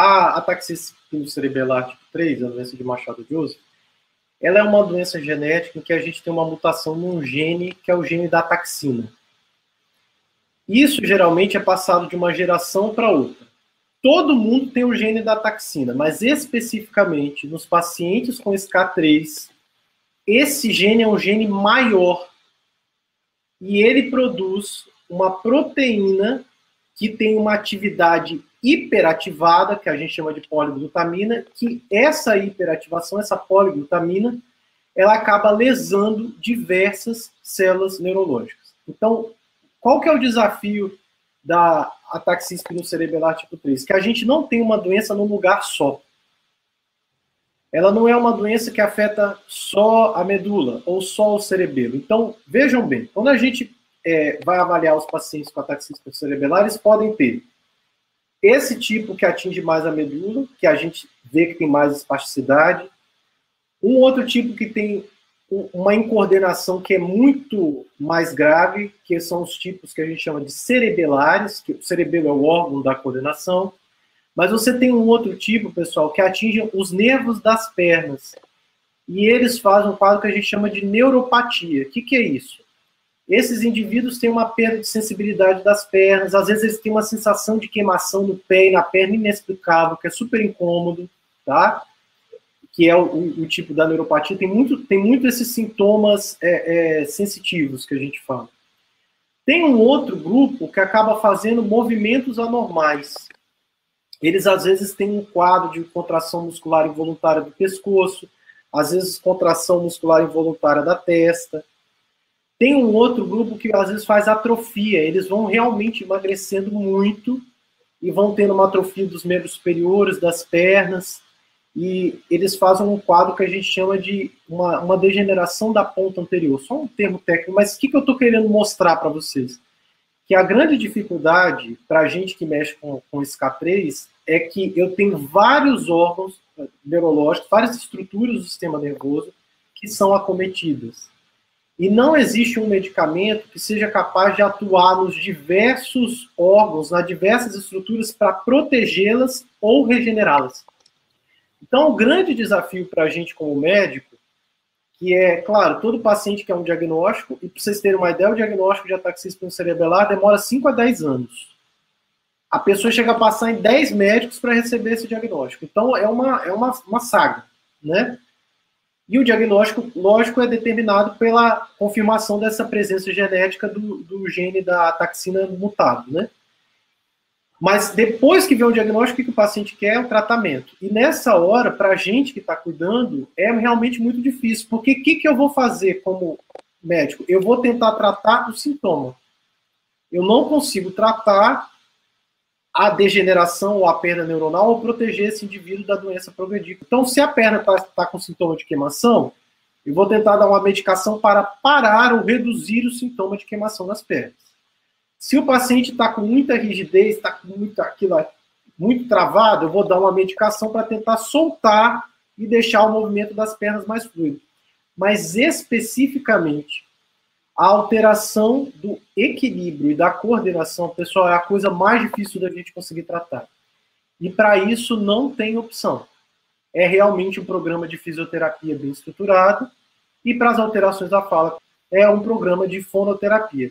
a ataxia cerebelar tipo 3, a doença de Machado Joseph, ela é uma doença genética em que a gente tem uma mutação num gene que é o gene da taxina. Isso geralmente é passado de uma geração para outra. Todo mundo tem o gene da taxina, mas especificamente nos pacientes com SK3, esse gene é um gene maior e ele produz uma proteína que tem uma atividade hiperativada, que a gente chama de poliglutamina, que essa hiperativação, essa poliglutamina, ela acaba lesando diversas células neurológicas. Então, qual que é o desafio da ataxia espinocerebelar tipo 3? Que a gente não tem uma doença num lugar só. Ela não é uma doença que afeta só a medula ou só o cerebelo. Então, vejam bem, quando a gente é, vai avaliar os pacientes com ataxia espinocerebelar, eles podem ter esse tipo que atinge mais a medula, que a gente vê que tem mais espasticidade. Um outro tipo que tem uma incoordenação que é muito mais grave, que são os tipos que a gente chama de cerebelares, que o cerebelo é o órgão da coordenação. Mas você tem um outro tipo, pessoal, que atinge os nervos das pernas. E eles fazem um quadro que a gente chama de neuropatia. O que, que é isso? Esses indivíduos têm uma perda de sensibilidade das pernas, às vezes eles têm uma sensação de queimação no pé e na perna inexplicável, que é super incômodo, tá? Que é o, o, o tipo da neuropatia. Tem muito, tem muito esses sintomas é, é, sensitivos que a gente fala. Tem um outro grupo que acaba fazendo movimentos anormais. Eles às vezes têm um quadro de contração muscular involuntária do pescoço, às vezes contração muscular involuntária da testa tem um outro grupo que às vezes faz atrofia, eles vão realmente emagrecendo muito e vão tendo uma atrofia dos membros superiores, das pernas, e eles fazem um quadro que a gente chama de uma, uma degeneração da ponta anterior. Só um termo técnico, mas o que, que eu estou querendo mostrar para vocês? Que a grande dificuldade para a gente que mexe com, com esse K3 é que eu tenho vários órgãos neurológicos, várias estruturas do sistema nervoso que são acometidas. E não existe um medicamento que seja capaz de atuar nos diversos órgãos, nas diversas estruturas para protegê-las ou regenerá-las. Então, o grande desafio para a gente como médico, que é, claro, todo paciente quer um diagnóstico, e para vocês terem uma ideia, o diagnóstico de ataxia cerebelar demora 5 a 10 anos. A pessoa chega a passar em 10 médicos para receber esse diagnóstico. Então, é uma, é uma, uma saga, né? E o diagnóstico, lógico, é determinado pela confirmação dessa presença genética do, do gene da taxina mutado, né? Mas depois que vem o diagnóstico, o que o paciente quer é o tratamento. E nessa hora, para a gente que está cuidando, é realmente muito difícil. Porque o que, que eu vou fazer como médico? Eu vou tentar tratar o sintoma. Eu não consigo tratar a degeneração ou a perda neuronal ou proteger esse indivíduo da doença progredir. Então, se a perna está tá com sintoma de queimação, eu vou tentar dar uma medicação para parar ou reduzir o sintoma de queimação nas pernas. Se o paciente está com muita rigidez, está com muito, aquilo, muito travado, eu vou dar uma medicação para tentar soltar e deixar o movimento das pernas mais fluido. Mas especificamente a alteração do equilíbrio e da coordenação, pessoal, é a coisa mais difícil da gente conseguir tratar. E para isso não tem opção. É realmente um programa de fisioterapia bem estruturado e para as alterações da fala é um programa de fonoterapia.